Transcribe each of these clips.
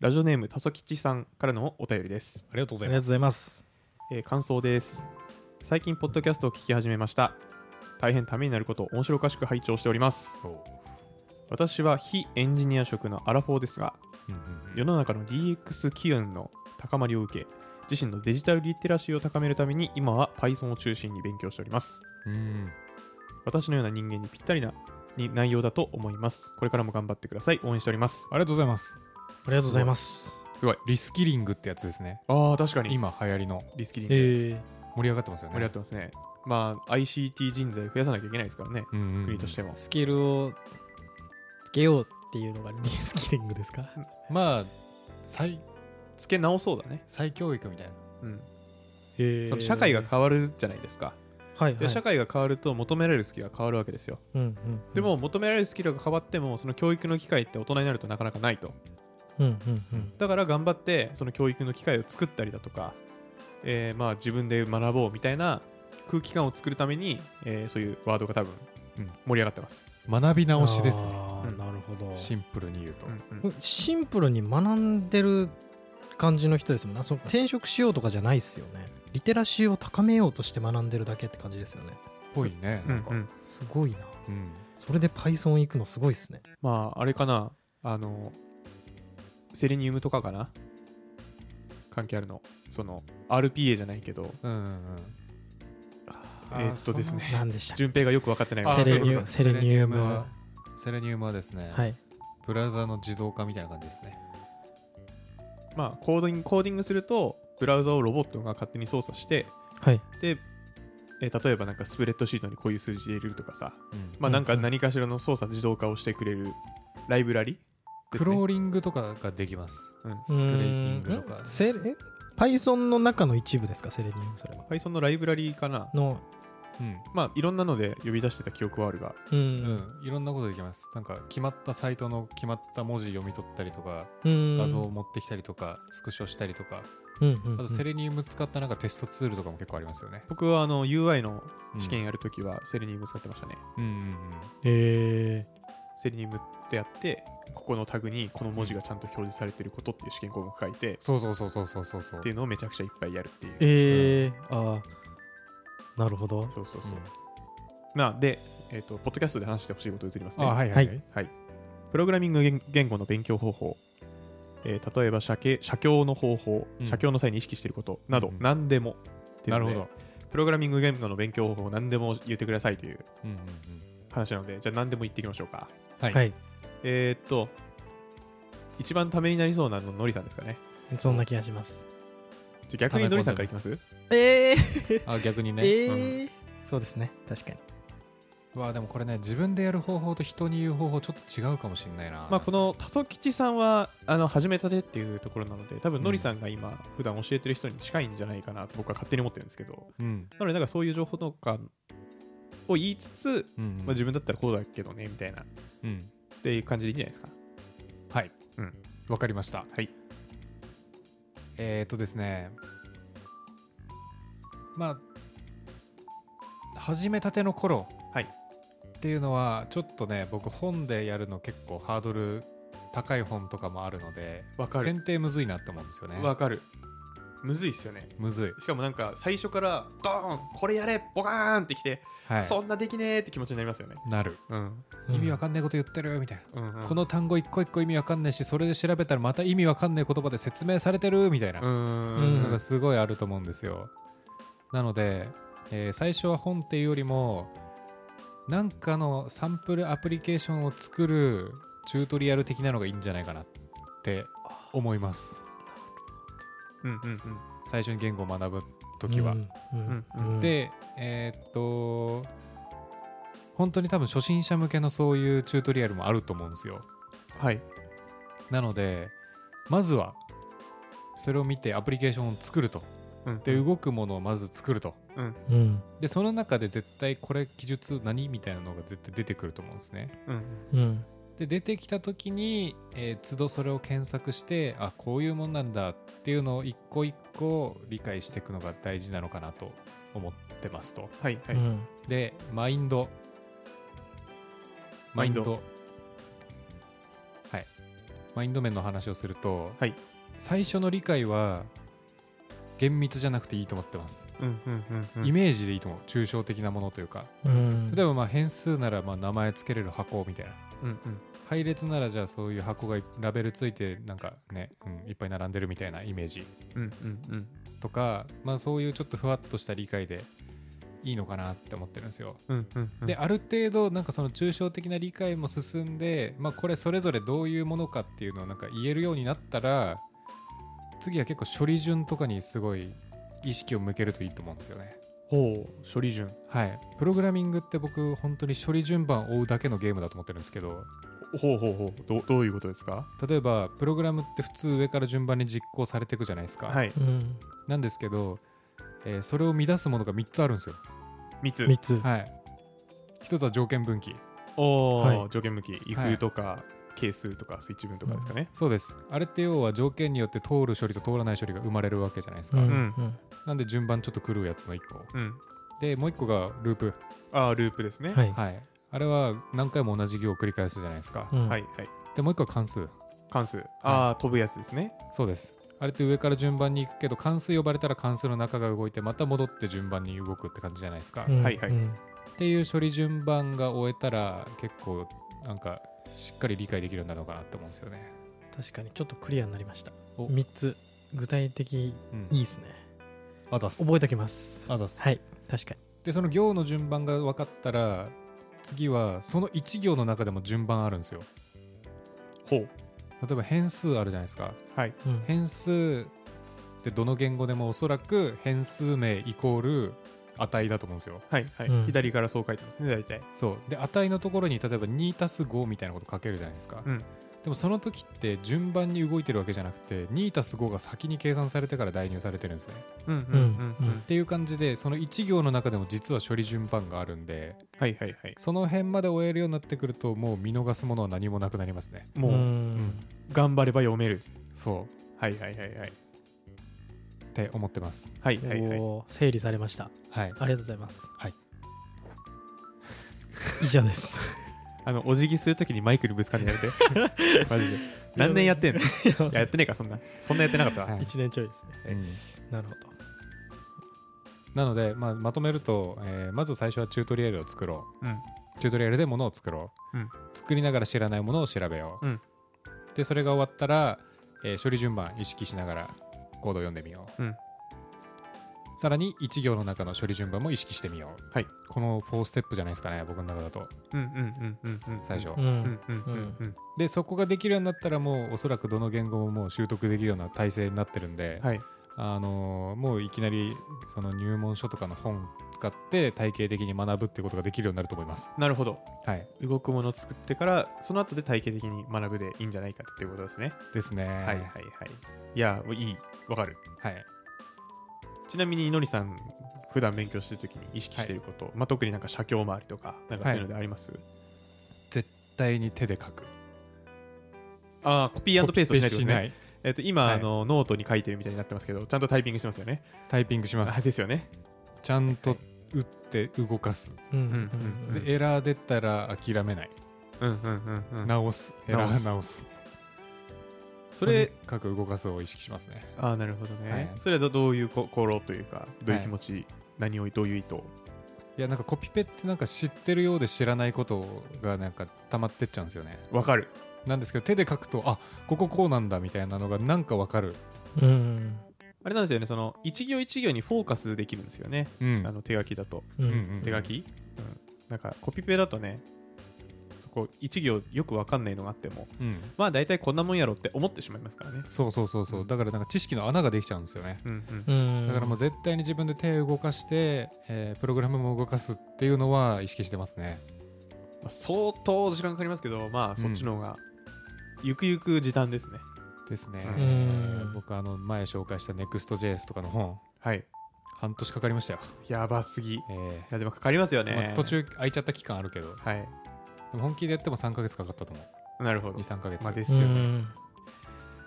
ラジオネームたそきちさんからのお便りです、ありがとうごありがとうございます。えー感想です。最近ポッドキャストを聞き始めました。大変ためになることを面白おかしく拝聴しております。私は非エンジニア職のアラフォーですがうんうん世の中の DX 機運の高まりを受け自身のデジタルリテラシーを高めるために今は Python を中心に勉強しております。うん。うん私のような人間にぴったりなに内容だと思います。これからも頑張ってください。応援しております。ありがとうございます。ありがとうございます。すごい。リスキリングってやつですね。ああ確かに。今流行りのリスキリング。え盛り上がってますよね。盛り上がってますね。まあ ICT 人材増やさなきゃいけないですからね。うんうんうん。国としても。ー、スキルをつけようっていうのがリスキリングですか？まあ再つけ直そうだね。再教育みたいな。うん。えその社会が変わるじゃないですか。はい、はい。で社会が変わると求められるスキルが変わるわけですよ。うんうん。でも求められるスキルが変わってもその教育の機会って大人になるとなかなかないとうんうんうん。だから頑張ってその教育の機会を作ったりだとか、えーまあ自分で学ぼうみたいな空気感を作るために、えーそういうワードが多分、うん盛り上がってます、学び直しですね。うん。あーなるほど。シンプルに言うと。うんうん。シンプルに学んでる感じの人ですもんね。その転職しようとかじゃないっすよね。リテラシーを高めようとして学んでるだけって感じですよね。ぽいねなんかうん。うんすごいな。うん。それで Python 行くのすごいっすね。まああれかな。あのセレニウムとかかな？関係あるの。その RPA じゃないけど。うんうんうん。えーっとですね。何でしたっけ？順平がよく分かってないセレニウセレニウム。はセレニウムはですね、はい。ブラウザの自動化みたいな感じですね。まあコーディングコーディングするとブラウザをロボットが勝手に操作してはい。で、えー例えばなんかスプレッドシートにこういう数字入れるとかさ。うん。まあなんか何かしらの操作自動化をしてくれるライブラリクローリングとかができます。うん。スクレーピングとか。うん。セレえ？Python の中の一部ですか？セレニウムそれは。Python のライブラリかな。の。うん。まあいろんなので呼び出してた記憶はあるが。うん。うん、いろんなことできます。なんか決まったサイトの決まった文字読み取ったりとかうん。画像を持ってきたりとかスクショしたりとか。うんうんうん。あとセレニウム使ったなんかテストツールとかも結構ありますよね。僕はあの UI のうん。試験やるときはセレニウム使ってましたね、うんうんえセレニウムってやってここのタグにこの文字がちゃんと表示されてることっていう試験項目書いてそうそうそうそうそうそう。そうっていうのをめちゃくちゃいっぱいやるっていう。ー、えー、ああなるほど。そうそうそう、まあで、えっとポッドキャストで話してほしいこと移りますね。あはいはいははい。い、プログラミング言言語の勉強方法、えー例えば写経の方法、うん。写経の際に意識していることなど、うん何でもっていうのでなるほど、プログラミング言語の勉強方法を何でも言ってくださいといううんうんうん、話なのでじゃあ何でも言っていきましょうか。はい、はいえーっと一番ためになりそうなののりさんですかね？そんな気がします。じゃあ逆にのりさんからいきます？えー、あ逆にね、えー。そうですね確かに。うわでもこれね自分でやる方法と人に言う方法ちょっと違うかもしれないな。まあこのタソ吉さんはあの始めたてっていうところなので多分うんのりさんが今普段教えてる人に近いんじゃないかなと僕は勝手に思ってるんですけど。うん。なのでなんかそういう情報とかを言いつつ、うんうん。まあ、自分だったらこうだけどねみたいな。っうんていう感じでいいんじゃないですか？はい。うん。わかりました。はい。えー、っとですね。まあ始めたての頃はい。っていうのはちょっとね僕本でやるの結構ハードル高い本とかもあるのでわかる。選定むずいなって思うんですよね。わかるむずいっすよね。むずい、しかもなんか最初からドーンこれやれボカーンってきて、はい、そんなできねーって気持ちになりますよね。なる。うん。意味わかんないこと言ってるみたいな、うんうん。この単語一個一個意味わかんないしそれで調べたらまた意味わかんない言葉で説明されてるみたいな、うーんのがすごいあると思うんですよ。なので、えー最初は本っていうよりもなんかのサンプルアプリケーションを作るチュートリアル的なのがいいんじゃないかなって思いますうんうんうん。最初に言語を学ぶ時は、でえーっと本当に多分初心者向けのそういうチュートリアルもあると思うんですよ。はい。なのでまずはそれを見てアプリケーションを作ると。うんで動くものをまず作ると。うん。うん。でその中で絶対これ記述何？みたいなのが絶対出てくると思うんですね。うん。うんで出てきた時に、えー都度それを検索してあこういうもんなんだっていうのを一個一個理解していくのが大事なのかなと思ってますと。はいはい、うん。でマインド。マインド。はい。マインド面の話をすると、はい。最初の理解は厳密じゃなくていいと思ってます、うんうんうんうん。イメージでいいと思う。抽象的なものというか。うん。例えばまあ変数ならまあ名前つけれる箱みたいな。うんうん配列ならじゃあそういう箱がラベルついてなんかね、うん、いっぱい並んでるみたいなイメージ。うんうんうん。とか、まあ、そういうちょっとふわっとした理解でいいのかなって思ってるんですよ。うんうんうん。である程度なんかその抽象的な理解も進んで、まあ、これそれぞれどういうものかっていうのをなんか言えるようになったら次は結構処理順とかにすごい意識を向けるといいと思うんですよね。ほう処理順。はい、プログラミングって僕本当に処理順番を追うだけのゲームだと思ってるんですけどほうほうほうどどういうことですか？例えばプログラムって普通上から順番に実行されていくじゃないですか、はい。うん。なんですけど、えーそれを乱すものが3つあるんですよ。3つ。3つ。はい。1つは条件分岐。おー、はい。条件向き if とか、係数とかスイッチ分とかですかね、そうです。あれって要は条件によって通る処理と通らない処理が生まれるわけじゃないですか、うん。ん。うん。なんで順番ちょっと狂うやつの1個。うん。でもう1個がループ。ああループですね。はい。はいあれは何回も同じ行を繰り返すじゃないですか、うん。はいはい。でもう1個は関数。関数。ああ、飛ぶやつですね。そうです。あれって上から順番に行くけど関数呼ばれたら関数の中が動いてまた戻って順番に動くって感じじゃないですか、うん。はいはい。うん。っていう処理順番が終えたら結構なんかしっかり理解できるようになるのかなって思うんですよね。確かにちょっとクリアになりました。お。3つ。具体的うん。いいですね。あざっす。覚えときます。あざっす。はい。確かに。でその行の順番が分かったら次はその1行の中でも順番あるんですよ。ほう例えば変数あるじゃないですか。はいうん変数ってどの言語でもおそらく変数名イコール値だと思うんですよ。はいはい、うん左からそう書いてますね大体そうで値のところに例えば2たす5みたいなこと書けるじゃないですか。うんでもその時って順番に動いてるわけじゃなくて2たす5が先に計算されてから代入されてるんですね。うんうんうんうん。っていう感じでその1行の中でも実は処理順番があるんではいはいはい。その辺まで終えるようになってくるともう見逃すものは何もなくなりますね。もう、ん。頑張れば読める。そう。はいはいはいはい。って思ってます。はいはいはい。整理されました。はい。ありがとうございます。はい。以上ですあのお辞儀するときにマイクにぶつかんでやめて。マジで。何年やってんの？いや。やってねえかそんな。そんなやってなかったわ、はい1年ちょいですね。うん。なるほど。なので、まあ、まとめると、えーまず最初はチュートリアルを作ろう。うん。チュートリアルでものを作ろう。うん。作りながら知らないものを調べよう。うん。で、それが終わったら、えー処理順番意識しながらコードを読んでみよう。うんさらに1行の中の処理順番も意識してみよう。はいこの4ステップじゃないですかね、僕の中だと。うんうんうんうんうん最初。ううんんうんうんうんで、そこができるようになったら、もうおそらくどの言語ももう習得できるような体制になってるんで、はいあのーもういきなりその入門書とかの本使って体系的に学ぶってことができるようになると思います。なるほどはい。動くものを作ってからその後で体系的に学ぶでいいんじゃないかっていうことですね、ですね。はいはいはいいやいいわかるはい。ちなみにのりさん普段勉強してるときに意識していること、まあ、特になんか写経周りとかなんかそういうのであります、絶対に手で書く。ああコピーペーストしないねない。えっと今、はいあのノートに書いてるみたいになってますけどちゃんとタイピングしてますよね？タイピングしま。あですすよねちゃんと打って動かす。で、エラー出たら諦めない。うんうんうんうん直す。エラー直す。それとにかく動かすを意識しますね。ああなるほどね、はい。それはどどういう心というかどういう気持ち、何をどういう意図いや、なんかコピペってなんか知ってるようで知らないことがなんか溜まってっちゃうんですよね。わかる。なんですけど、手で書くと、あこここうなんだみたいなのがなんかわかる。うん。あれなんですよねその一行一行にフォーカスできるんですよね、うん。あの手書きだと。うんうんうん。手書き、うん。なんかコピペだとねそこ一行よくわかんないのがあってもうん。まあ大体こんなもんやろって思ってしまいますからね。そうそうそうそう。だからなんか知識の穴ができちゃうんですよね。うんうん。うん。だからもう絶対に自分で手を動かして、えープログラムも動かすっていうのは意識してますね。まあ、相当時間かかりますけどまあそっちの方が、ゆくゆく時短ですね。ですね。僕あの前紹介した Next.js とかの本はい。半年かかりましたよ。やばすぎ。いえやでもかかりますよーね、まあ途中空いちゃった期間あるけど、はいでも本気でやっても3ヶ月かかったと思う。なるほど。2、3ヶ月。まあ、ですうよね、ん。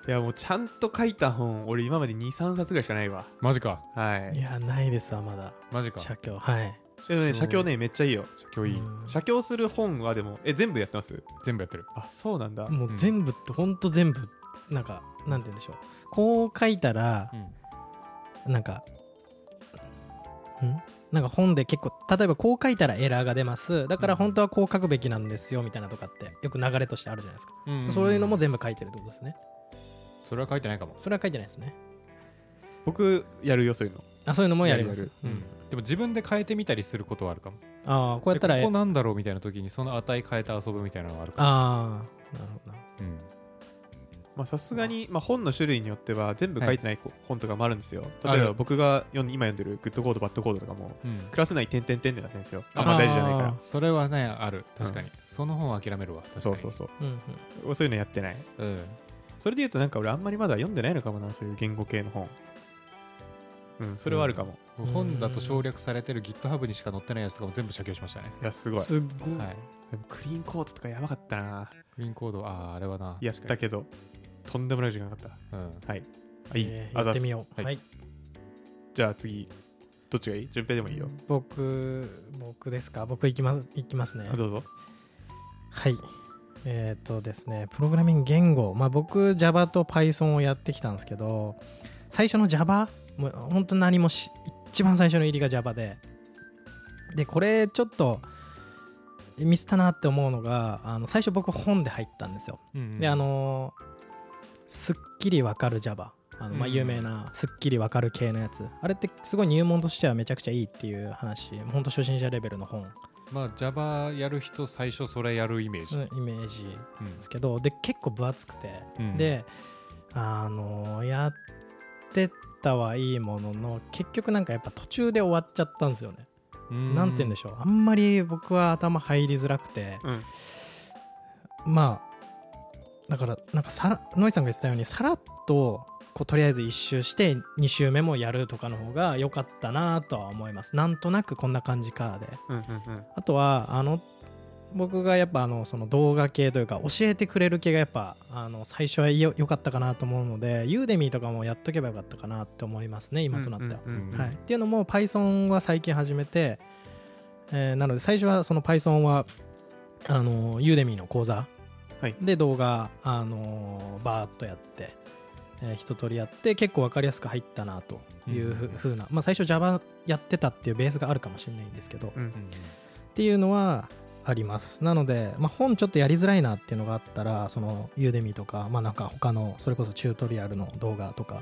いやもうちゃんと書いた本俺今まで23冊ぐらいしかないわ。マジか。はい。いやないですわまだ。マジか。写経。はい。でもね写経ねめっちゃいいよ。写経いい。うん。写経する本はでもえ全部やってます？全部やってる。あそうなんだ。もう全部ってほんと全部なんかなんて言うんでしょう。こう書いたらうん。なんかん？なんか本で結構例えばこう書いたらエラーが出ます。だから本当はこう書くべきなんですよみたいなとかってよく流れとしてあるじゃないですか、うん。そういうのも全部書いてるってことですね。それは書いてないかも。それは書いてないですね。僕やるよそういうの。あそういうのもやります。やるうん。でも自分で変えてみたりすることはあるかも。ああこうやったらでここなんだろうみたいな時にその値変えて遊ぶみたいなのがあるかああなるほどな。うん。まあさすがに、まあ、本の種類によっては全部書いてない本とかもあるんですよ、例えば僕が読ん今読んでるグッドコードバッドコードとかもうん。クラス内点々点でなってるんですよ。ああんま大事じゃないから。あそれはねある。確かに、その本は諦めるわ。確かに。そうそうそう。うんうん。そういうのやってない。うん。それで言うとなんか俺あんまりまだ読んでないのかもなそういう言語系の本。うんそれはあるかも、もう本だと省略されてる GitHub にしか載ってないやつとかも全部写経しましたね。いやすごい。すっごい、はい。でもクリーンコードとかやばかったな。クリーンコードあああれはな。やったけどとんでもない時間かかっうん。たはい。あい。い、えーあざってみよう。はい。はい。じゃあ次どっちがいい？順平でもいいよ、僕僕ですか？僕いきますいきますね。あどうぞ。はい。えっ、とですねプログラミング言語。まあ僕 Java と Python をやってきたんですけど最初の Java もう本当何もし一番最初の入りが Java で。でこれちょっとミスったなって思うのがあの最初僕本で入ったんですよ。うんであのすっきりわかる Java あのまあうん。有名なすっきりわかる系のやつ。あれってすごい入門としてはめちゃくちゃいいっていう話。本当初心者レベルの本。まあ Java やる人最初それやるイメージ、のイメージうん。ですけどで結構分厚くて、うん。であのやってたはいいものの結局なんかやっぱ途中で終わっちゃったんですよね、うん。なんて言うんでしょう。あんまり僕は頭入りづらくて。うん。まあだからなんかさらノイさんが言ってたようにさらっとこうとりあえず1周して2周目もやるとかの方が良かったなとは思います。なんとなくこんな感じかで。うんうんうん。あとはあの僕がやっぱあのその動画系というか教えてくれる系がやっぱあの最初はよ良かったかなと思うのでユーデミーとかもやっとけばよかったかなって思いますね今となっては。うんうんうんはい、っていうのも Python は最近始めて、えーなので最初はその Python はあのユーデミーの講座はい。で動画、あのバーっとやって、えー一通りやって結構分かりやすく入ったなというふ,、うな、まあ、最初 Java やってたっていうベースがあるかもしれないんですけど、うんっていうのはあります。なので、まあ、本ちょっとやりづらいなっていうのがあったらそのユーデミーとかまあなんか他のそれこそチュートリアルの動画とか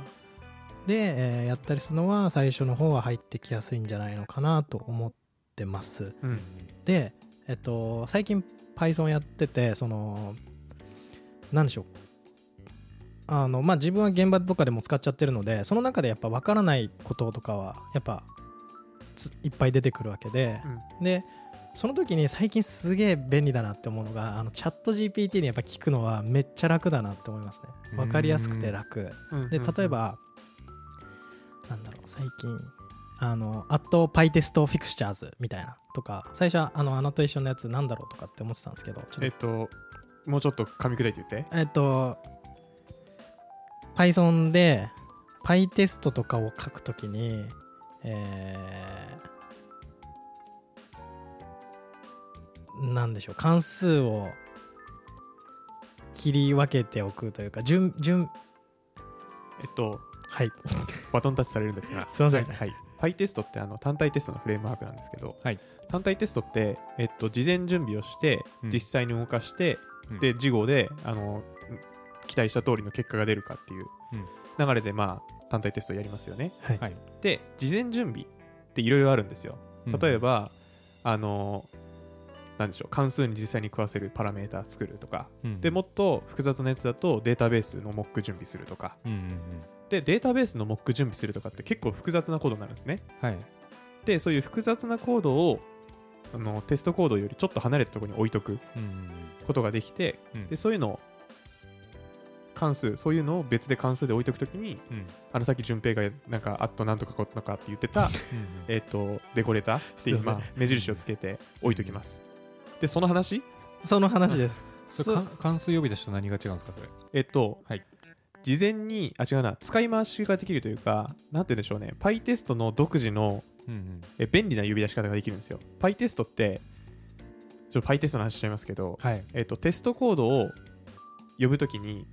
で、えーやったりするのは最初の方は入ってきやすいんじゃないのかなと思ってます。うん。でえっと最近 Python やっててそのなんでしょう。あのまあ自分は現場とかでも使っちゃってるのでその中でやっぱ分からないこととかはやっぱついっぱい出てくるわけで、でその時に最近すげえ便利だなって思うのがあのチャット GPT にやっぱ聞くのはめっちゃ楽だなって思いますね。分かりやすくて楽。うん。で例えばなんだろう最近あの「アットパイテストフィクスチャーズ」みたいなとか最初はあのアノテーションのやつなんだろうとかって思ってたんですけどえっともうちょっと噛み砕いて言って。とえっと Python でパイテストとかを書くときにえーなんでしょう関数を切り分けておくというか順順。えっとはい。バトンタッチされるんですが。すいません。はい、はい、PyTest ってあの単体テストのフレームワークなんですけど、はい。単体テストって、えっと、事前準備をして、うん。実際に動かして、うんで事後であの期待した通りの結果が出るかっていううん。流れで、まあ、単体テストやりますよね。はい。はい。で事前準備っていろいろあるんですよ。例えば、あのなんでしょう関数に実際に食わせるパラメータ作るとか、うん。でもっと複雑なやつだとデータベースのモック準備するとか。うんうんうん。でデータベースのモック準備するとかって結構複雑なコードになるんですね。はい。でそういう複雑なコードをあのテストコードよりちょっと離れたところに置いとくうんうんことができてうん。でそういうのを関数そういうのを別で関数で置いとくときにうん。あのさっき順平がなんかあっとなんとかことかって言ってたえっ、とデコレータっていうまあ、目印をつけて置いときます。でその話？その話です。関数呼び出しと何が違うんですかそれ？えっと、はい。事前にあ違うな使い回しができるというかなんて言うんでしょうね。PyTest の独自のうんうん。え便利な呼び出し方ができるんですよ。PyTest ってちょっと PyTest の話しちゃいますけど、はい。えっとテストコードを呼ぶときに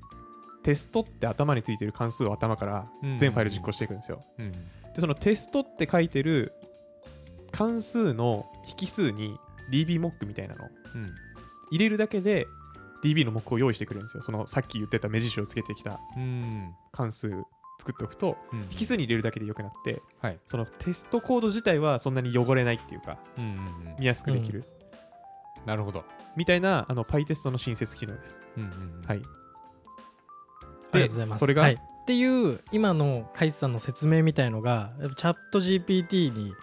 テストって頭についてる関数を頭から全ファイル実行していくんですよ、うんでそのテストって書いてる関数の引数に DBMock みたいなの。をうん。入れるだけで DB のモックを用意してくれるんですよ。そのさっき言ってた目印をつけてきたうん。関数作っておくとうん引数に入れるだけでよくなってはい。そのテストコード自体はそんなに汚れないっていうかうんうんうん。見やすくできる、なるほど。みたいなあの PyTest の新設機能です、うんうんうん。はい。ありがとうございます。それが？はい。っていう今のカイスさんの説明みたいのがチャット GPT に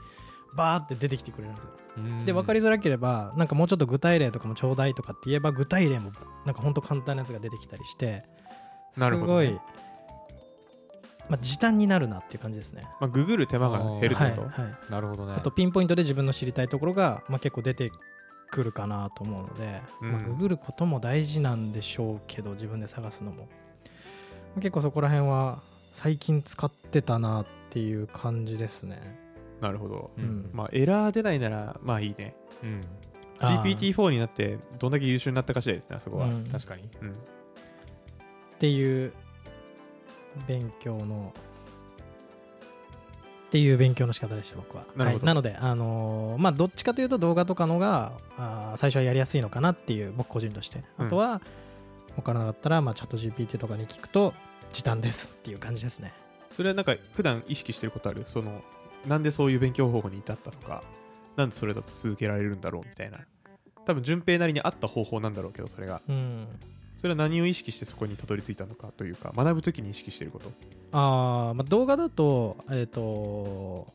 バーって出てきてくれるんですよ。うん。で分かりづらければなんかもうちょっと具体例とかもちょうだいとかって言えば具体例もなんかほんと簡単なやつが出てきたりしてなるほどね。すごい、まあ、時短になるなっていう感じですね。まあ、ググる手間が減るってはいこと、はい、なるほどね。あとピンポイントで自分の知りたいところが、まあ、結構出てくるかなと思うので、うん。まあ、ググることも大事なんでしょうけど自分で探すのも。結構そこら辺は最近使ってたなっていう感じですね。なるほど、うん。まあ、エラー出ないならまあいいね。うん。あー。GPT-4 になってどんだけ優秀になったかしらですねあそこは、うん。確かに。うん。っていう勉強のっていう勉強の仕方でした僕は。なはい、なのであのーまあどっちかというと動画とかのがあー最初はやりやすいのかなっていう僕個人として。うん。あとは分からなかったら、まあ、チャット GPT とかに聞くと時短ですっていう感じですね。それはなんか普段意識してることある？そのなんでそういう勉強方法に至ったとか。なんでそれだと続けられるんだろうみたいな。多分順平なりに合った方法なんだろうけどそれが。うんそれは何を意識してそこにたどり着いたのかというか学ぶときに意識してること。あー、まあ、動画だとえっ、と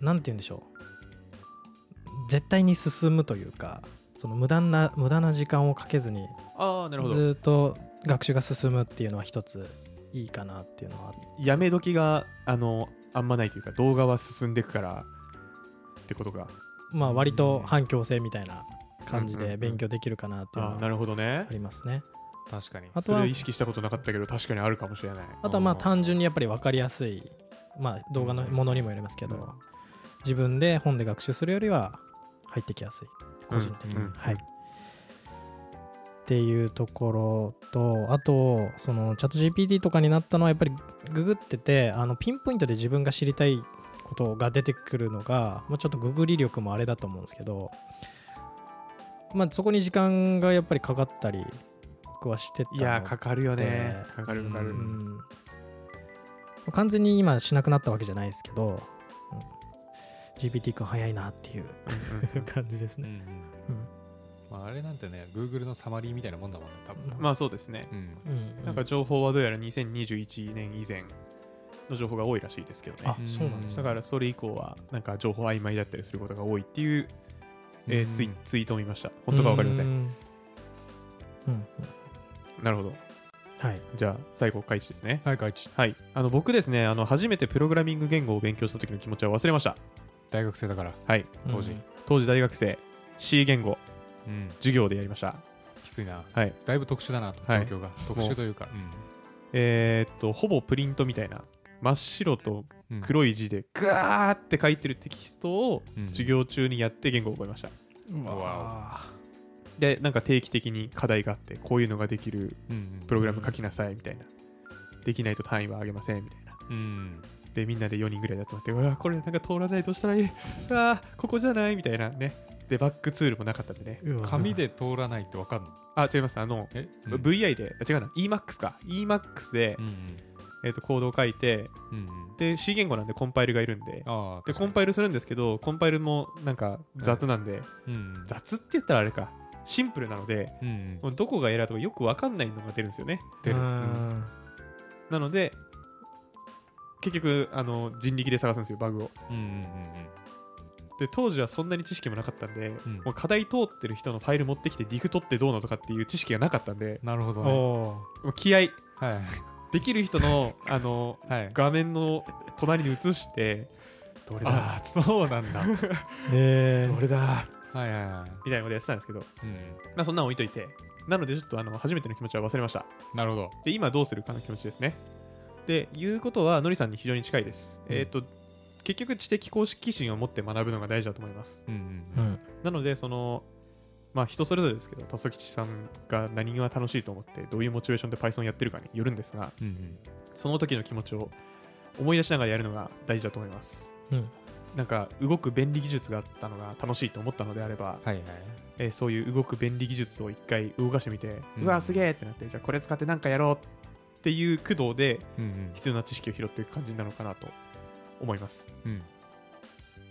なんて言うんでしょう。絶対に進むというかその無駄な無駄な時間をかけずにああなるほど。ずーっと学習が進むっていうのは一ついいかなっていうのはやめ時があのあんまないというか動画は進んでいくからってことが。まあ割と反強制みたいな感じでうんうんうん。勉強できるかなっていうのはるほどね。ありますね。確かに。あとは。意識したことなかったけど確かにあるかもしれない。あとはまあ単純にやっぱり分かりやすい、まあ、動画のものにもよりますけど、うん。自分で本で学習するよりは入ってきやすい。個人的に、うんうんはい。っていうところとあとそのチャット GPT とかになったのはやっぱりググっててあのピンポイントで自分が知りたいことが出てくるのが、まあ、ちょっとググり力もあれだと思うんですけど、まあ、そこに時間がやっぱりかかったり僕はしてたのいやーかかるよね。でかかるかかる、ううん。完全に今しなくなったわけじゃないですけど、うん。GPT 君早いなっていう感じですね。うんうん。まあ、あれなんてね Google のサマリーみたいなもんだもんね多分。まあそうですね。うん。うんなんか情報はどうやら2021年以前の情報が多いらしいですけどね。あそうなんですだからそれ以降はなんか情報曖昧だったりすることが多いっていう、えツイツイートを見ました。本当か分かりませんうんうんなるほど。はい。じゃあ最後開始ですね。はいカイチはい。あの僕ですねあの初めてプログラミング言語を勉強した時の気持ちは忘れました。大学生だから。はい。当時。うん。当時大学生 C 言語。うん。授業でやりました。きついな。はい。だいぶ特殊だなとはい。状況が。特殊というか。えーっとほぼプリントみたいな。真っ白とうん。黒い字でガーって書いてるテキストをうん。授業中にやって言語を覚えました。うわわでなんか定期的に課題があってこういうのができるうんうんプログラム書きなさいみたいな。できないと単位はあげませんみたいな。うん。でみんなで4人ぐらいで集まってうわこれなんか通らないどうしたらいい？うわここじゃない？みたいな。ね。でバックツールもなかったんでね。紙で通らないってわかんの？あ違います。あの、え？VI であ違うな。EMAX か。EMAX で、うんえー、とコードを書いてうんうん。で C 言語なんでコンパイルがいるんで。ああでコンパイルするんですけどコンパイルもなんか雑なんで、うん。雑って言ったらあれかシンプルなのでうんうん。どこがエラーとかよくわかんないのが出るんですよね。出る。うん。なので結局あの人力で探すんですよバグを。うんうんで当時はそんなに知識もなかったんで、うん。もう課題通ってる人のファイル持ってきてディフ取ってどうのとかっていう知識がなかったんで。なるほどね。おもう気合い。はい。できる人の あのはい。画面の隣に映してどれだ？ああそうなんだ。ー。えどれだ？はいはいはい。みたいなことやってたんですけど、うんまあ、そんなの置いといて。なのでちょっとあの初めての気持ちは忘れました。なるほど。で今どうするかの気持ちですね。でいうことはのりさんに非常に近いです、うん。えっ、と結局知的公式心を持って学ぶのが大事だと思います。うんううん。んなのでそのまあ人それぞれですけど田崎さんが何が楽しいと思ってどういうモチベーションで Python やってるかによるんですがうんうん。その時の気持ちを思い出しながらやるのが大事だと思います。うんなんか動く便利技術があったのが楽しいと思ったのであれば、はいはい。えーそういう動く便利技術を一回動かしてみて、ううんわすげえってなってじゃあこれ使って何かやろうっていう駆動で必要な知識を拾っていく感じなのかなと思います。うん。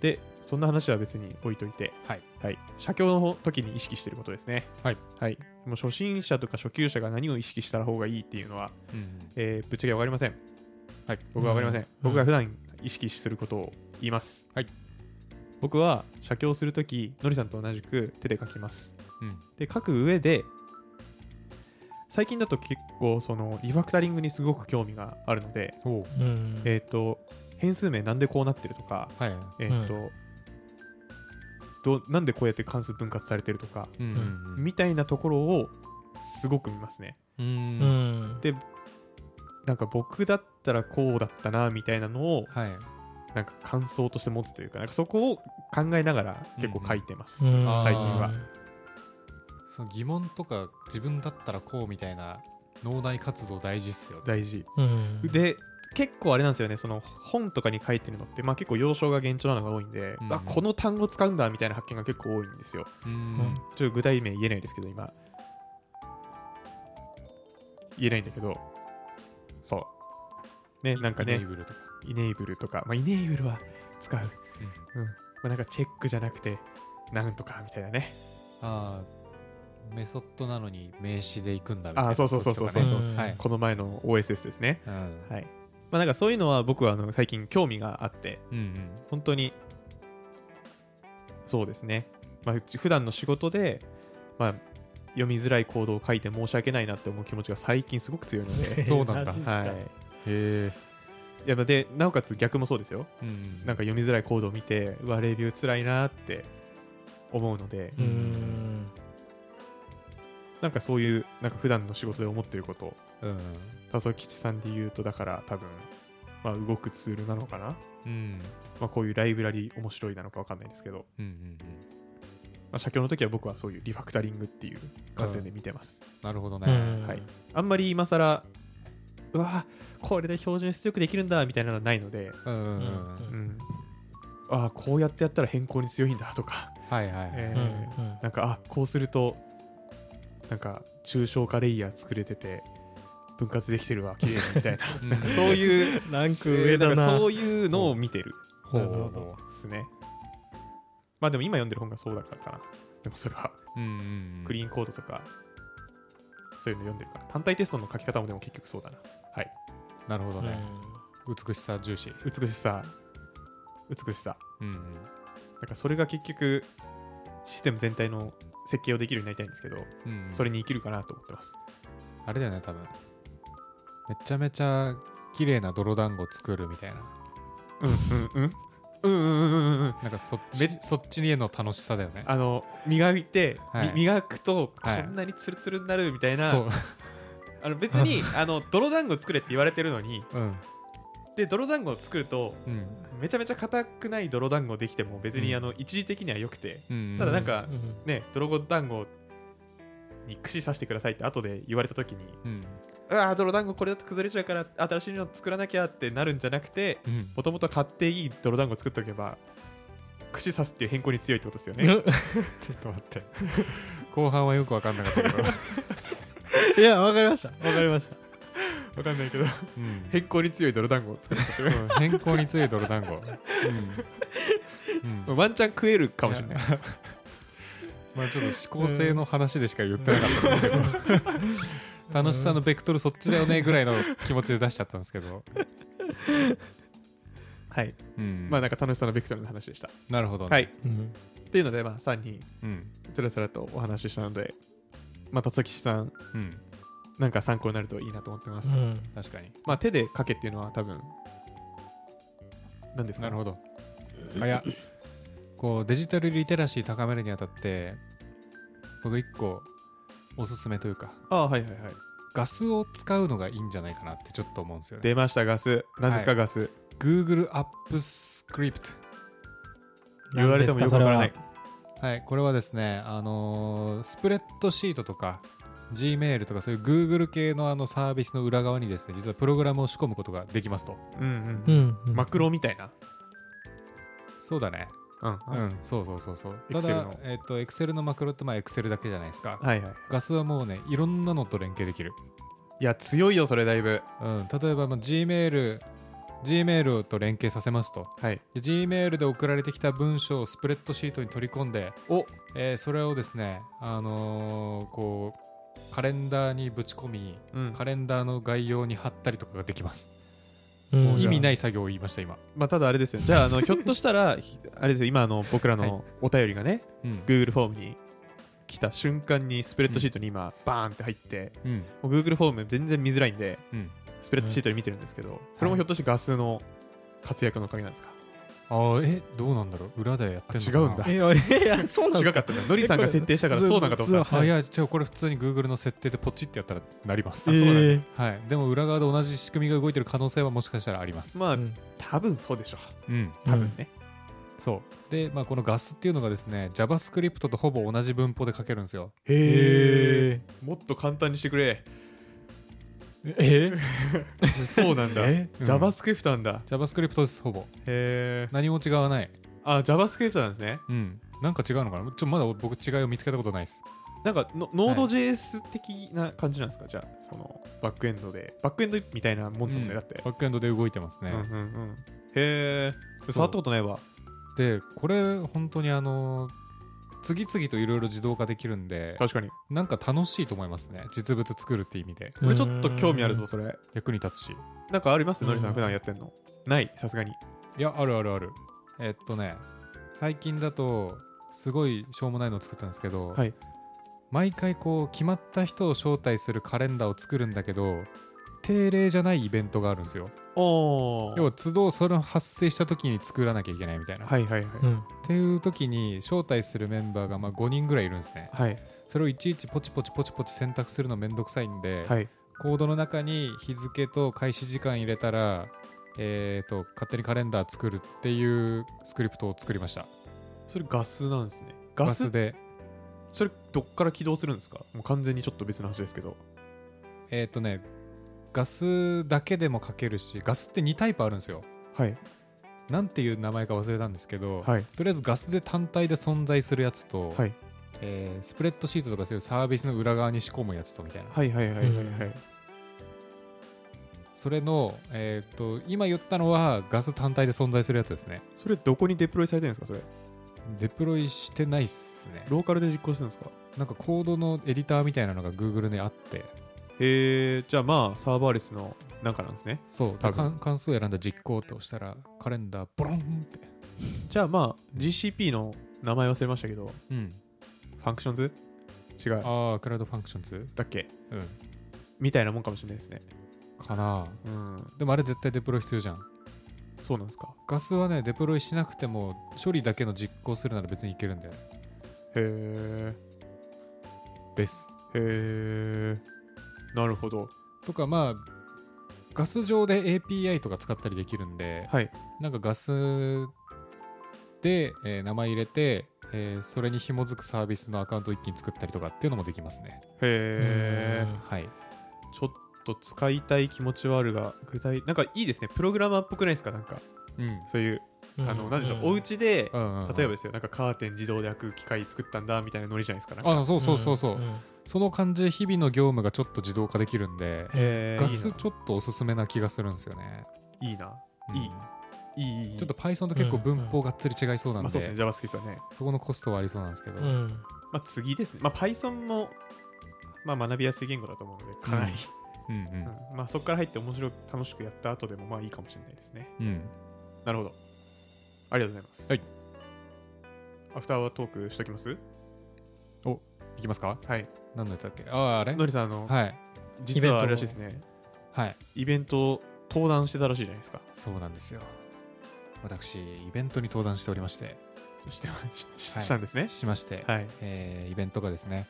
でそんな話は別に置いといてはい。はい、写経の時に意識していることですね。はい、はい、もう初心者とか初級者が何を意識した方がいいっていうのは、うんうん。えーぶっちゃけ分かりません。はい。僕は分かりません、うん。僕が普段意識することを言います。はい。僕は写経するときのりさんと同じく手で書きます。うん。で書く上で最近だと結構そのリファクタリングにすごく興味があるので、えっ、と変数名なんでこうなってるとか、はい。えっ、と、どうなんでこうやって関数分割されてるとか、うん。うんうんみたいなところをすごく見ますね。ううんん。でなんか僕だったらこうだったなみたいなのをはいなんか感想として持つというかなんかそこを考えながら結構書いてます、うん最近は。その疑問とか自分だったらこうみたいな脳内活動大事っすよね。大事。うん。で結構あれなんですよねその本とかに書いてるのって、まあ、結構要所が厳重なのが多いんで、うんあこの単語使うんだみたいな発見が結構多いんですよ。うん。ちょっと具体名言えないですけど今。言えないんだけど。そう。ねなんかね。イネイブルとかイネイブルとか、まあ、イネイブルは使う。うん。まあ、なんかチェックじゃなくて、なんとかみたいなね。ああメソッドなのに名詞で行くんだみたいなあーそうそうそうそうそうはいこの前の OSS ですね。うんはい。まあ、なんかそういうのは僕はあの最近興味があって、うんうん本当に、そうですね。まあ、普段の仕事で、まあ、読みづらいコードを書いて申し訳ないなって思う気持ちが最近すごく強いので、そうなんだはい。へえいやでなおかつ逆もそうですよ。うん。うんなんか読みづらいコードを見て、うわ、レビュー辛いなって思うので、うん。なんかそういう、なんか普段の仕事で思ってること、うん。田曽吉さんで言うと、だから多分、まあ、動くツールなのかな、うん。まあ、こういうライブラリ面白いなのかわかんないですけど、うんうんうん。まあ、写経の時は僕はそういうリファクタリングっていう観点で見てます。なるほどね。うん。はい、あんまり今更、うわ、これで標準出力できるんだみたいなのはないので、うんうんああ、こうやってやったら変更に強いんだとか、なんか、あこうすると、なんか、抽象化レイヤー作れてて、分割できてるわ、綺麗にみたいな、うん。なんかそういう、ランクえー上だな。なんかそういうのを見てる。ほうなるほほど。ですね。まあでも今読んでる本がそうだからかな。でもそれは。ううんうんうん。クリーンコードとか、そういうの読んでるから。単体テストの書き方もでも結局そうだな。はい。なるほどねう美しさ重視美しさ、美しさ。うんうんかそれが結局、システム全体の設計をできるようになりたいんですけど、うんうんそれに生きるかなと思ってます。あれだよね多分めちゃめちゃ綺麗な泥団子作るみたいなうんうんうん。うんうんうんうんうん。なんかそっちめそっちへの楽しさだよね。あの磨いて、はい。み磨くとこはい。んなにツルツルになるみたいな、そう。あの別に あの泥団子作れって言われてるのにうん。で泥団子を作るとうん。めちゃめちゃ硬くない泥団子できても別に、うん。あの一時的には良くてうんただなんかんね泥団子に串刺してくださいって後で言われた時にうわー泥団子これだと崩れちゃうから新しいの作らなきゃってなるんじゃなくてうん。もともと買っていい泥団子作っておけば串刺すっていう変更に強いってことですよね。ちょっと待って。後半はよく分かんなかったけど、いやわかりました。わかりました。わかんないけど。うん。変更に強い泥団子を作るんですよそう変更に強い泥団子、うん。うん。ワンチャン食えるかもしれない。まあちょっと思考性の話でしか言ってなかったんですけど、楽しさのベクトルそっちだよねぐらいの気持ちで出しちゃったんですけど、はい。うん。まあなんか楽しさのベクトルの話でした。なるほどね、はい。うん。っていうのでまあ3人うん。つらつらとお話ししたのでまあ辰吉さんうん、なんか参考になるといいなと思ってます、うん。確かに。まあ手で書けっていうのは多分何ですか？なるほど。あいやこうデジタルリテラシー高めるにあたって僕一個おすすめというか。ああはいはいはい。ガスを使うのがいいんじゃないかなってちょっと思うんですよね。出ましたガス。何ですか、はい。ガス？Google アップスクリプト言われてもよくわからない。は？い、これはですね、あのースプレッドシートとか Gmail とかそういう Google 系のあのサービスの裏側にですね、実はプログラムを仕込むことができますと。うんううん。んうん。マクロみたいな。そうだね。うんうそうそうそうそう。ただの、えっ、と、Excel のマクロってまあ Excel だけじゃないですか。はいはいガスはもうね、いろんなのと連携できる。いや強いよそれだいぶうん、例えば、まあ、Gmail、Gmail と連携させますと。はいで Gmail で送られてきた文章をスプレッドシートに取り込んで、おえーそれをですね、あのーこう、カレンダーにぶち込み、うんカレンダーの概要に貼ったりとかができます。うんもう意味ない作業を言いました、今。まあただあれですよじゃああの ひょっとしたらひあれですよ今あの僕らはいのお便りがねうん。Google フォームに来た瞬間にスプレッドシートに今バーンって入ってうん。もう Google フォーム全然見づらいんでうん。スプレッドシートで見てるんですけどこれもひょっとしてガスの活躍のおかげなんですか？ああ、え、どうなんだろう？裏でやってんのかな？あ違うんだ。いやいやそうなんだ。違かった。んだノリさんが設定したからそうなんかと思った。あいや、違う、これ普通に Google の設定でポチってやったらなります。えー。はい。でも裏側で同じ仕組みが動いてる可能性はもしかしたらあります。まあうん。多分そうでしょう。ん。多分ね。そう。で、まあ、このガスっていうのがですね、JavaScript とほぼ同じ文法で書けるんですよ。へえもっと簡単にしてくれえ？そうなんだ。え？うん。JavaScript なんだ。JavaScript です、ほぼ。へえ何も違わない。あ JavaScript なんですね。うん。なんか違うのかな？ちょっとまだ僕違いを見つけたことないです。なんかの Node.js 的な感じなんですか、じゃあそのバックエンドで。バックエンドみたいなもんですもんね、だって、バックエンドで動いてますね。うんうんうん、へえ触ったことないわ。で、これ、本当にあの、次々といろいろ自動化できるんで、確かに。なんか楽しいと思いますね。実物作るって意味で。俺ちょっと興味あるぞそれ。役に立つし。なんかあります？うん。のりさん普段やってんの？ない？さすがに。いや、あるあるある。えっとね、最近だと、すごいしょうもないのを作ったんですけど、はい。毎回こう決まった人を招待するカレンダーを作るんだけど定例じゃないイベントがあるんですよ。お要は都度その発生した時に作らなきゃいけないみたいな、はいはいはい、うん。っていう時に招待するメンバーがまあ5人ぐらいいるんですね。はい。それをいちいちポチポチポチポチ選択するのめんどくさいんで、はい。コードの中に日付と開始時間入れたらえー、と勝手にカレンダー作るっていうスクリプトを作りました。それガスなんですね。ガスで。それどっから起動するんですか？もう完全にちょっと別の話ですけど。えっ、とねガスだけでも書けるしガスって2タイプあるんですよ。はい。なんていう名前か忘れたんですけど、はい。とりあえずガスで単体で存在するやつと、はい。えースプレッドシートとかそういうサービスの裏側に仕込むやつとみたいな、はいはいはいはいはい、うん。それの、えー、と今言ったのはガス単体で存在するやつですね。それどこにデプロイされてるんですかそれ？デプロイしてないっすね。ローカルで実行するんですか？なんかコードのエディターみたいなのが Google にあってへえじゃあまあサーバーレスのなんかなんですね。そう多分。関関数を選んだ実行って押したらカレンダーボロンって。じゃあまあ GCP の名前忘れましたけどうん。ファンクションズ？違う。ああ Cloud Functions。だっけ？うん。みたいなもんかもしれないですね。かな。うん。でもあれ絶対デプロイ必要じゃん。そうなんですか。ガスはねデプロイしなくても処理だけの実行するなら別にいけるんだよ。ねへです。えへえなるほど。とかまあガス上で API とか使ったりできるんではい。なんかガスで、えー名前入れて、えーそれに紐づくサービスのアカウントを一気に作ったりとかっていうのもできますね。へえはい。ちょっと使いたい気持ちはあるが具体なんかいいですね。プログラマーっぽくないですか？なんか。うん。そういうあのなんでしょうお家で例えばですよなんかカーテン自動で開く機械作ったんだみたいなノリじゃないですか？か。あそうそうそうそう、んその感じで日々の業務がちょっと自動化できるんでガスちょっとおすすめな気がするんですよね、いいな。いうん。いいいいいいちょっと Python と結構文法がっつり違いそうなんで、まあそうですね。JavaScript はね。そこのコストはありそうなんですけど、うん。まあ次ですね。まあ Python もまあ学びやすい言語だと思うのでかなり、うんうん。まあそこから入って面白く楽しくやった後でもまあいいかもしれないですね。うん。うんなるほど。ありがとうございます。はい。アフターはトークしときます？いきますか？はい。何のやつだっけ？あああれ？のりさんあの、はい。実はあれらしいですね。はい。イベント登壇してたらしいじゃないですか。そうなんですよ。私イベントに登壇しておりまして。してししはいしたんですね？しまして、はい。えーイベントがですね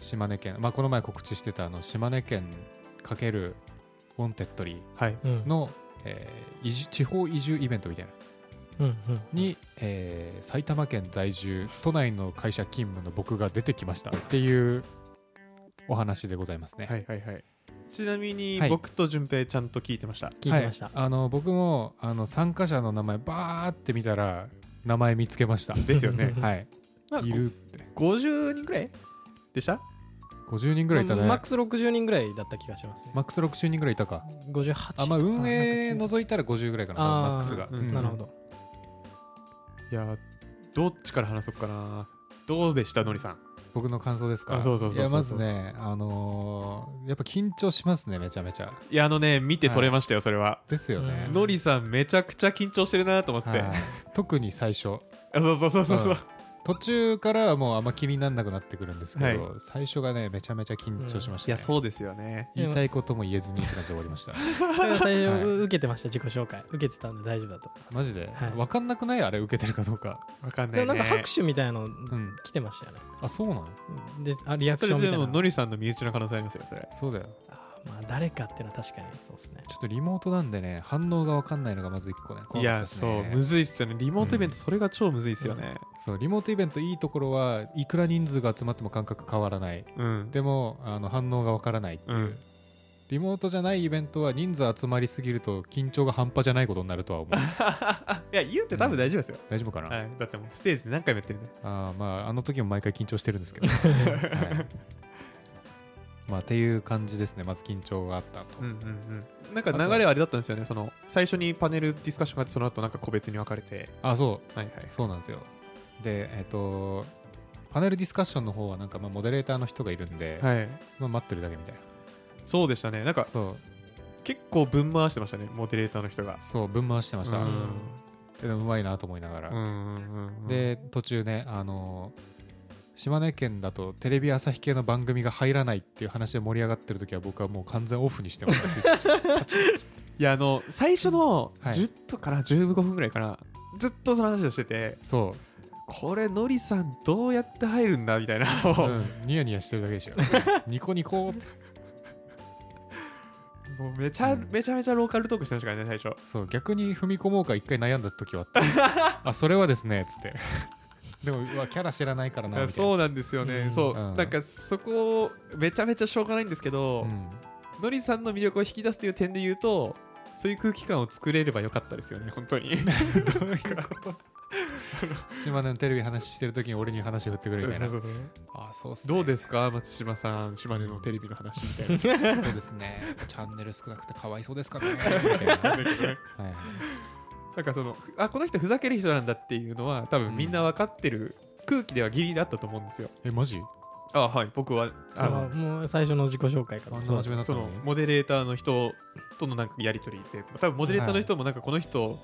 島根県、まあ、この前告知してたあの島根県× Wantedly はい。うんーの、えー移住地方移住イベントみたいなに、えー埼玉県在住都内の会社勤務の僕が出てきましたっていうお話でございますね。はいはいはい。ちなみにはい。僕と順平ちゃんと聞いてました。聞いてました、はい、あの僕もあの参加者の名前バーって見たら名前見つけました。ですよね。はい、まあいるって。50人くらいでした？50人ぐらいいたね。マックス60人ぐらいだった気がしますね。マックス60人ぐらいいたか。58とかあまあ運営除いたら50ぐらいかな、マックスが。うん。なるほどいやどっちから話そうかな。どうでしたのりさん？僕の感想ですか？あそうそうそうまずね、あのーやっぱ緊張しますねめちゃめちゃ。いやあのね見て取れましたよそれは。ですよね、うん。のりさんめちゃくちゃ緊張してるなと思って。はい。特に最初。あそうそうそうそうそう。うん途中からはもうあんま気にならなくなってくるんですけど、はい。最初がねめちゃめちゃ緊張しました、ね。いやそうですよね。言いたいことも言えずにって感じで終わりました。最初、はい受けてました自己紹介。受けてたんで大丈夫だとマジで、はい。分かんなくない？あれ受けてるかどうか。わかんなでいね。もなんか拍手みたいのうん来てましたよね、あそうなの？であリアクションみたいなものりさんの身内の可能性ありますよそれ。そうだよまあ誰かっていうのは確かにそうですね。ちょっとリモートなんでね反応が分かんないのがまず一個ね怖いやそうむずいっすよね。リモートイベントそれが超むずいっすよね。そうリモートイベントいいところはいくら人数が集まっても感覚変わらない。うん。でもあの反応が分からないう。ん。リモートじゃないイベントは人数集まりすぎると緊張が半端じゃないことになるとは思う。いや言うて多分大丈夫ですよ。大丈夫かな、はい。だってもうステージで何回もやってるんで。あーまああの時も毎回緊張してるんですけど、はいまあっていう感じですね。まず緊張があったと、うんうんうん。なんか流れはあれだったんですよね。その最初にパネルディスカッションがあってその後なんか個別に分かれて。あそはいはい。うそうなんですよ。でえっ、とパネルディスカッションの方はなんかまあモデレーターの人がいるんで、はい。まあ、待ってるだけみたいそうでしたね。なんかなそう。結構分回してましたねモデレーターの人が。そう分回してました、うん。でもうまいなと思いながら、うんうんうんうん。で途中ねあの島根県だとテレビ朝日系の番組が入らないっていう話で盛り上がってる時は僕はもう完全オフにしてましたスイッチパチッいやあの最初のはい。10分から15分ぐらいかなずっとその話をしててそこれのりさんどうやって入るんだみたいなう、ん、ニヤニヤしてるだけでしょ ニコニコって。うもうめちゃ、うん。めちゃめちゃローカルトークしてましたからね最初。そう逆に踏み込もうか一回悩んだ時はあった あそれはですねつってでもうわキャラ知らないからなそうなんですよね、うん。そう、うん。なんかそこをめちゃめちゃしょうがないんですけど、うん。のりさんの魅力を引き出すという点で言うとそういう空気感を作れればよかったですよね本当に。島根のテレビ話してる時に俺に話振ってくれみたいな。そうあそうっすね。どうですか？松島さん島根のテレビの話みたいな。そうですね。チャンネル少なくてかわいそうですか らね。はいなんかそのあこの人ふざける人なんだっていうのは多分みんな分かってる空気ではギリだったと思うんですよ、えマジ？あはい。僕はああのもう最初の自己紹介から。そのにそのモデレーターの人とのなんかやり取りで多分モデレーターの人もなんかこの人、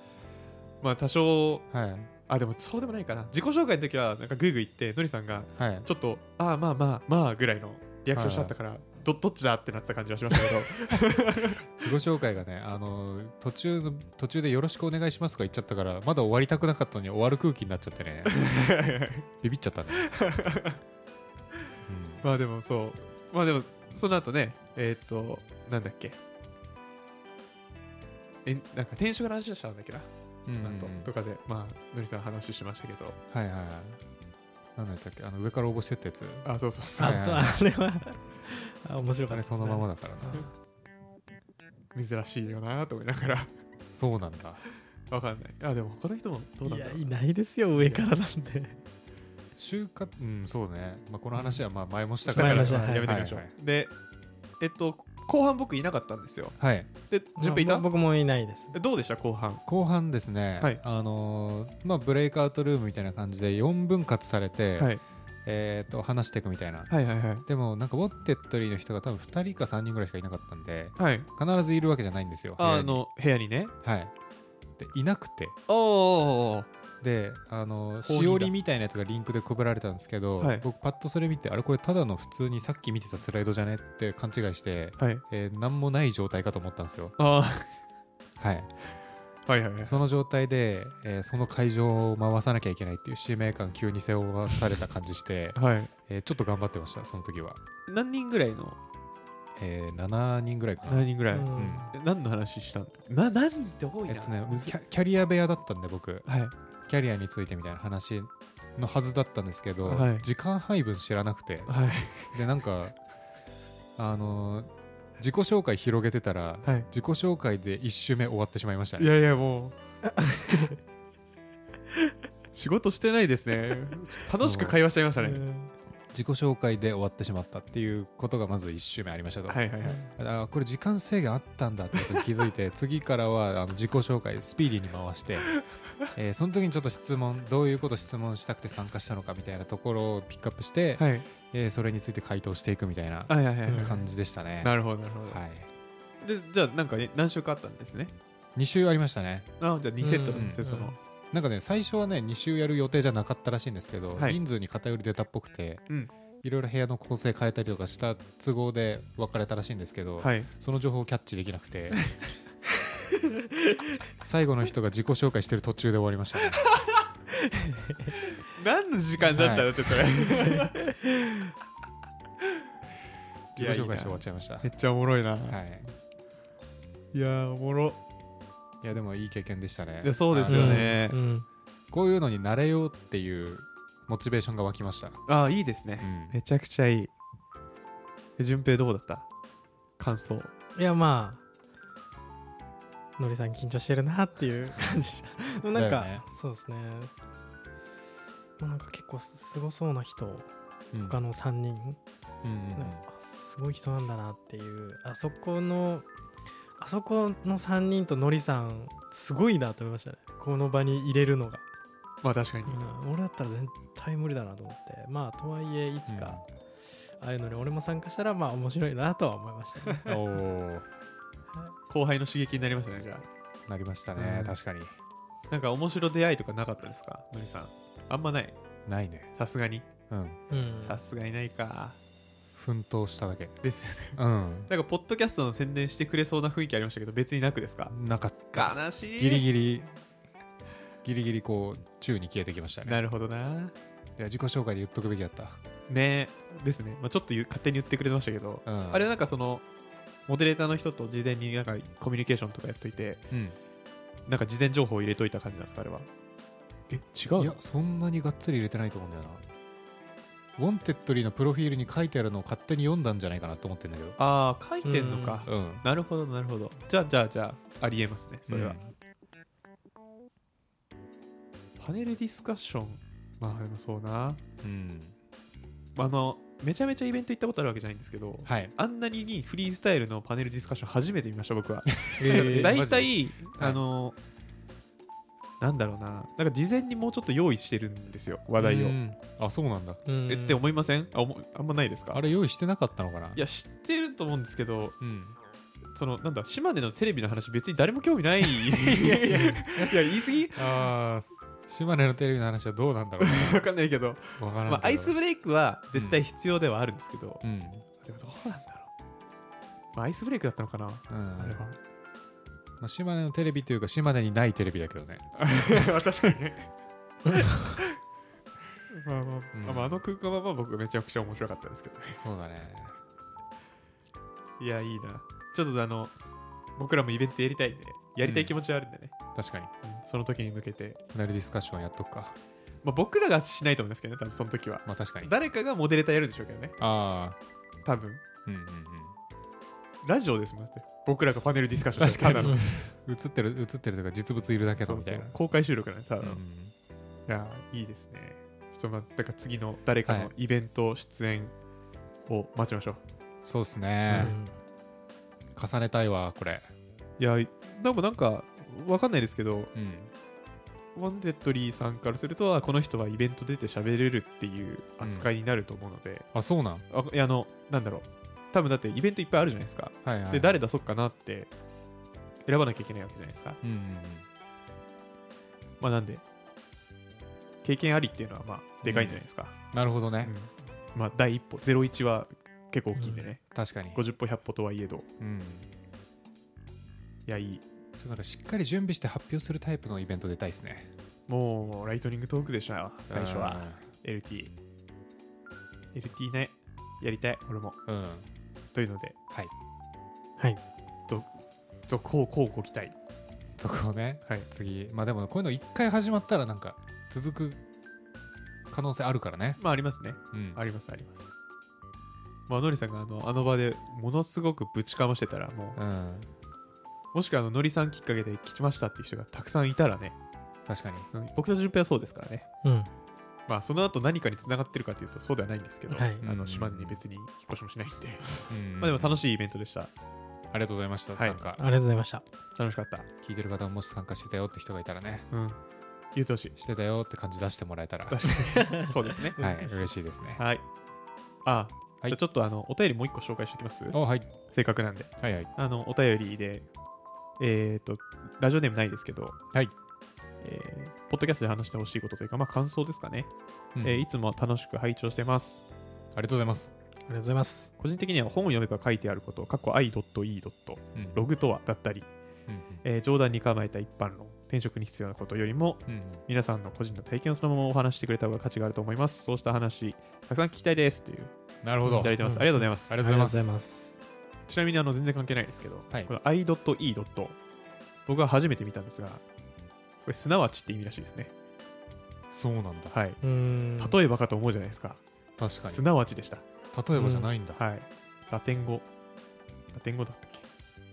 まあ多少はい。あでもそうでもないかな。自己紹介の時はなんかグイグイ言ってのりさんがはい。ちょっとああまあまあまあぐらいのリアクションしちゃったから、どどっちだってなってた感じはしましたけど。自己紹介がねあの途中の途中でよろしくお願いしますとか言っちゃったからまだ終わりたくなかったのに終わる空気になっちゃってね。ビビっちゃったね、まあでもそう。まあでもその後ねえっ、となんだっけ。えなんか転職の話をしたんだっけな、うん、その後うん。うんとかでまあのりさん話しましたけど。はいはいはい。何のやつだっけあの上から応募してったやつ。あそうそうそう。あとはいはい。あれはあ面白かったね。そのままだからな。珍しいよなと思いながら。そうなんだ。わかんない。あでも他の人もどうなんだろういやいないですよ上からなんて。就活うんそうね、まあ、この話はまあ前もしただからやめてみましょう、はいはでえっと後半僕いなかったんですよ。はい。で順平いた、まあ僕もいないです。えどうでした？後半。後半ですね、はい。あのーまあ、ブレイクアウトルームみたいな感じで4分割されて、はいえー、と話していくみたいな。はいはいはい。でもなんかウォッテッドリーの人が多分2人か3人ぐらいしかいなかったんではい。必ずいるわけじゃないんですよ。部屋に。あの部屋にね。はい。でいなくて。おおであのだしおりみたいなやつがリンクでくぐられたんですけど、はい。僕パッとそれ見てあれこれただの普通にさっき見てたスライドじゃねって勘違いして、はい。えー、何もない状態かと思ったんですよ。あはい。ーはいはいはい。その状態で、えーその会場を回さなきゃいけないっていう使命感急に背負わされた感じして、はい。えーちょっと頑張ってましたその時は。何人ぐらいの？えー7人ぐらいかな。7人ぐらい、うん。え何の話したの？な何人って多いな、えっとねキャキャリア部屋だったんで僕。はい。キャリアについてみたいな話のはずだったんですけど、はい時間配分知らなくてはいでなんかあのー自己紹介広げてたら、はい。自己紹介で1周目終わってしまいましたね。いやいやもう。仕事してないですね。楽しく会話しちゃいましたね。自己紹介で終わってしまったっていうことがまず1周目ありましたと、はいはいはい。あこれ時間制限あったんだってことに気づいて 次からはあの自己紹介スピーディーに回して、えーその時にちょっと質問どういうこと質問したくて参加したのかみたいなところをピックアップして、はいえーそれについて回答していくみたいな感じでしたね、なるほどなるほど、はい、でじゃあなんかね何週かあったんですね？2週ありましたね。あじゃあ2セットなんですね、うんその。なんかね最初はね2週やる予定じゃなかったらしいんですけど、はい。人数に偏り出たっぽくて、うん。いろいろ部屋の構成変えたりとかした都合で別れたらしいんですけど、はい。その情報をキャッチできなくて 最後の人が自己紹介してる途中で終わりましたね 何の時間だったの？ってそれ、自己紹介して終わっちゃいました。めっちゃおもろいな、はい。い、やーおもろ。いやでもいい経験でしたね。そうですよね。うん。うん。こういうのに慣れようっていうモチベーションが湧きました、ああいいですね、うん。めちゃくちゃいい。え順平どうだった？感想。いやまあのりさん緊張してるなっていう感じでもなんか、ね。そうですねまあなんか結構すごそうな人。うん。他の3人、うんうんなんすごい人なんだなっていう。あそこのあそこの3人とのりさんすごいなと思いましたね。この場に入れるのが、まあ確かに、うん。俺だったら絶対無理だなと思って。まあとはいえいつか、ああいうのに俺も参加したらまあ面白いなとは思いましたね。う んおー。後輩の刺激になりましたねじゃあ。なりましたね、うん。確かに。なんか面白出会いとかなかったですかのりさん？あんまない。ないね。さすがに。うん。うん。さすがにないか。奮闘しただけ。ですよね。うん。なんかポッドキャストの宣伝してくれそうな雰囲気ありましたけど別になくですか？なかった。悲しい。ギリギリギリギリこう宙に消えてきましたね。なるほどな。いや自己紹介で言っとくべきだった、ね。ですね、まあ、ちょっと言う勝手に言ってくれてましたけど、うん、あれなんかそのモデレーターの人と事前になんかコミュニケーションとかやっといてうん。なんか事前情報を入れといた感じなんですかあれは？え違ういやそんなにがっつり入れてないと思うんだよな。 Wantedly のプロフィールに書いてあるのを勝手に読んだんじゃないかなと思ってんだけど。ああ書いてんのか。うん。なるほどなるほど。じゃあじゃあじゃあありえますね。それは、うん。パネルディスカッション。まあでもそうな。うん。あのめちゃめちゃイベント行ったことあるわけじゃないんですけどはい。あんなににフリースタイルのパネルディスカッション初めて見ました僕は。え 大体、はい。あのなんだろうな。なんか事前にもうちょっと用意してるんですよ話題を、うん。あそうなんだ。うん。えって思いません？あ思あんまないですか？あれ用意してなかったのかな？いや知ってると思うんですけどうん。そのなんだ島根のテレビの話別に誰も興味ない。いや言い過ぎ？ああ島根のテレビの話はどうなんだろう わかんないけど、まあ、アイスブレイクは絶対必要ではあるんですけど、うん、でもどうなんだろう、まあ、アイスブレイクだったのかな、うん。あれはまあ、島根のテレビというか島根にないテレビだけどね。確かにね。まあまあ、うん。まあ、あの空間はまあ僕めちゃくちゃ面白かったですけどね。そうだね。いやいいな。ちょっとあの僕らもイベントやりたいんでやりたい気持ちはあるんでね、確かに。うん。その時に向けて、パネルディスカッションやっとくか。まあ、僕らがしないと思いますけどね多分その時は。まあ確かに。誰かがモデレーターやるんでしょうけどね。ああ多分。うんうんうんラジオですもんだって。僕らがパネルディスカッションしてただの。映ってる映ってるとか実物いるだけそうそのみたいう。な公開収録なんでただの、うん。いやいいですね。ちょっとまあだから次の誰かはのイベント出演を待ちましょう、そうですうね、ん。重ねたいわこれ。いやでもなんかわかんないですけどうん。ワンデッドリーさんからするとあこの人はイベント出て喋れるっていう扱いになると思うので、あそうなん。あいやあのなんだろう多分だってイベントいっぱいあるじゃないですか、はいはい。で誰出そうかなって選ばなきゃいけないわけじゃないですか。うんうんうん。まあなんで経験ありっていうのはまあでかいんじゃないですか、なるほどね、うん。まあ第一歩01は結構大きいんでね、確かに、50歩100歩とはいえど。うん、いやいい。ちょっとなんかしっかり準備して発表するタイプのイベント出たいですね。もうライトニングトークでしたよ最初は。LT LT ね。やりたい。俺も。うん、うんというのではい。はい。そうこうこうご期待。そこをねはい。次まあでもこういうの一回始まったらなんか続く可能性あるからね。まあありますね。うん。ありますあります。まあのりさんがあのあの場でものすごくぶちかましてたらもううん。もしくはあののりさんきっかけで来ましたっていう人がたくさんいたらね、確かに。うん僕と順平はそうですからね。うんまあその後何かにつながってるかというとそうではないんですけど、はい。あうん。の島に別に引っ越しもしないんで、うん。まあでも楽しいイベントでした。ありがとうございましたはい。参加。ありがとうございました。楽しかった。聞いてる方ももし参加してたよって人がいたらね。うん。言ってほしい。してたよって感じ出してもらえたら。確かに。そうですね。はい。難しい嬉しいですね。はい。あ、はい。じゃあちょっとあのお便りもう一個紹介しておきます？おはい。せっかくなんで。はいはい。あのお便りでえっ、とラジオネームないですけどはいえーポッドキャストで話してほしいことというか、まあ、感想ですかね、うんえーいつも楽しく拝聴してます。ありがとうございますありがとうございます個人的には本を読めば書いてあること、過去 i.e. うんログとはだったり、うんえー冗談に構えた一般論、転職に必要なことよりも、うんうん皆さんの個人の体験をそのままお話してくれた方が価値があると思います。そうした話、たくさん聞きたいですという、なるほどいただいてます。うんありがとうございます。ありがとうございますますちなみにあの全然関係ないですけど、はいこの i.e. 僕は初めて見たんですが、これ、すなわちって意味らしいですね。そうなんだはい。うーん例えばかと思うじゃないですか。確かすなわちでした。に例えばじゃないんだへはい。ラテン語。ラテン語だったっけ？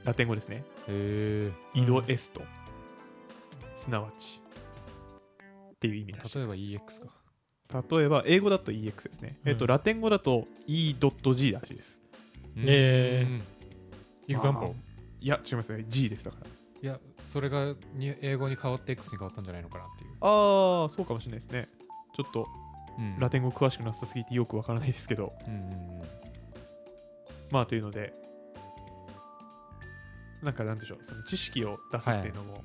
ラテン語ですね。えイドエスト。すなわち。っていう意味らしいです。例えば EX か例えば、英語だと EX ですね。えっと、うんラテン語だと E.G らしいです。えー example いや、違いますね。G ですだから。それがに英語に変わって X に変わったんじゃないのかなっていう。ああ、そうかもしれないですね。ちょっと、うん。ラテン語詳しくなさすぎてよくわからないですけど、うんうんうん。まあ、というので、なんかなんでしょう、その知識を出すっていうのも、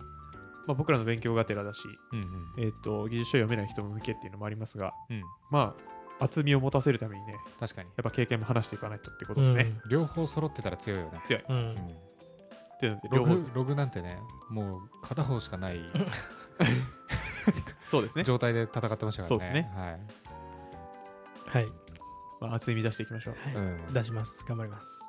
まあ、僕らの勉強がてらだし、うんうん。えっ、と、技術書読めない人も向けっていうのもありますが、うん。まあ、厚みを持たせるためにね、確かに。やっぱ経験も話していかないとってことですね。両方揃ってたら強いよね強い。っうんうんてロ両方。グログなんてねもう片方しかない そうですね。状態で戦ってましたからね。そうですね。はい。はい。まあ、厚み出していきましょう。はい。うん。出します。頑張ります。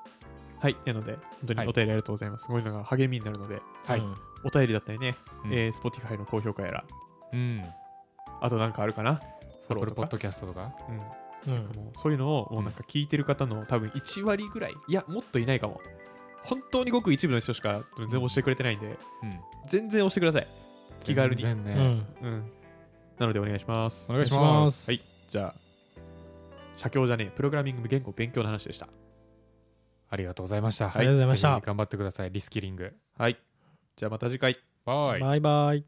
はい。というので、本当にはい。お便りありがとうございます。こういうのが励みになるので、はい。うんお便りだったりね、うん。えー Spotify の高評価やら、うん。あとなんかあるかな？フォロー Apple とか。Podcast とか？うん。うん。もうそういうのをもうなんか聞いてる方の多分1割ぐらい、いや、もっといないかも。本当にごく一部の人しか全然押してくれてないんで、うん全然押してください。気軽に全然ねうんうん。なのでお願いします。お願いしますはい。じゃあ、写経じゃねえ、プログラミング言語勉強の話でした。ありがとうございましたありがとうございました頑張ってくださいリスキリングはい。じゃあまた次回。バイバイバイ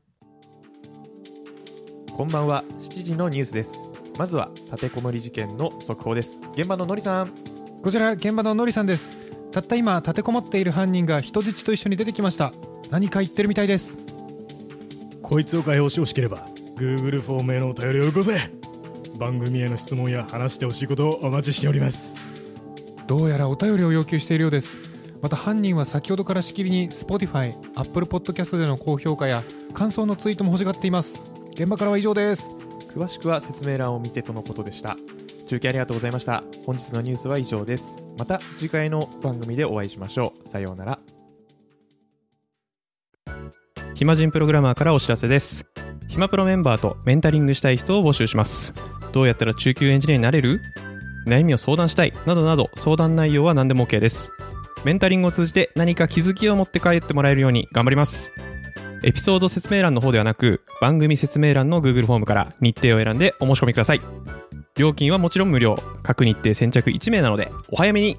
こんばんは、7時のニュースです。まずは、立てこもり事件の速報です。現場ののりさん。こちら現場ののりさんですたった今立てこもっている犯人が人質と一緒に出てきました。何か言ってるみたいです。こいつを解放してほしければ Google フォームへのお便りをよこせ。番組への質問や話してほしいことをお待ちしております。どうやらお便りを要求しているようです。また犯人は先ほどからしきりに Spotify、Apple Podcast での高評価や感想のツイートも欲しがっています。現場からは以上です。詳しくは説明欄を見てとのことでした。中継ありがとうございました。本日のニュースは以上です。また次回の番組でお会いしましょう。さようなら。暇人プログラマーからお知らせです。暇プロメンバーとメンタリングしたい人を募集します。どうやったら中級エンジニアになれる？悩みを相談したいなどなど相談内容は何でも OK です。メンタリングを通じて何か気づきを持って帰ってもらえるように頑張ります。エピソード説明欄の方ではなく番組説明欄の Google フォームから日程を選んでお申し込みください料金はもちろん無料。各日程先着1名なのでお早めに。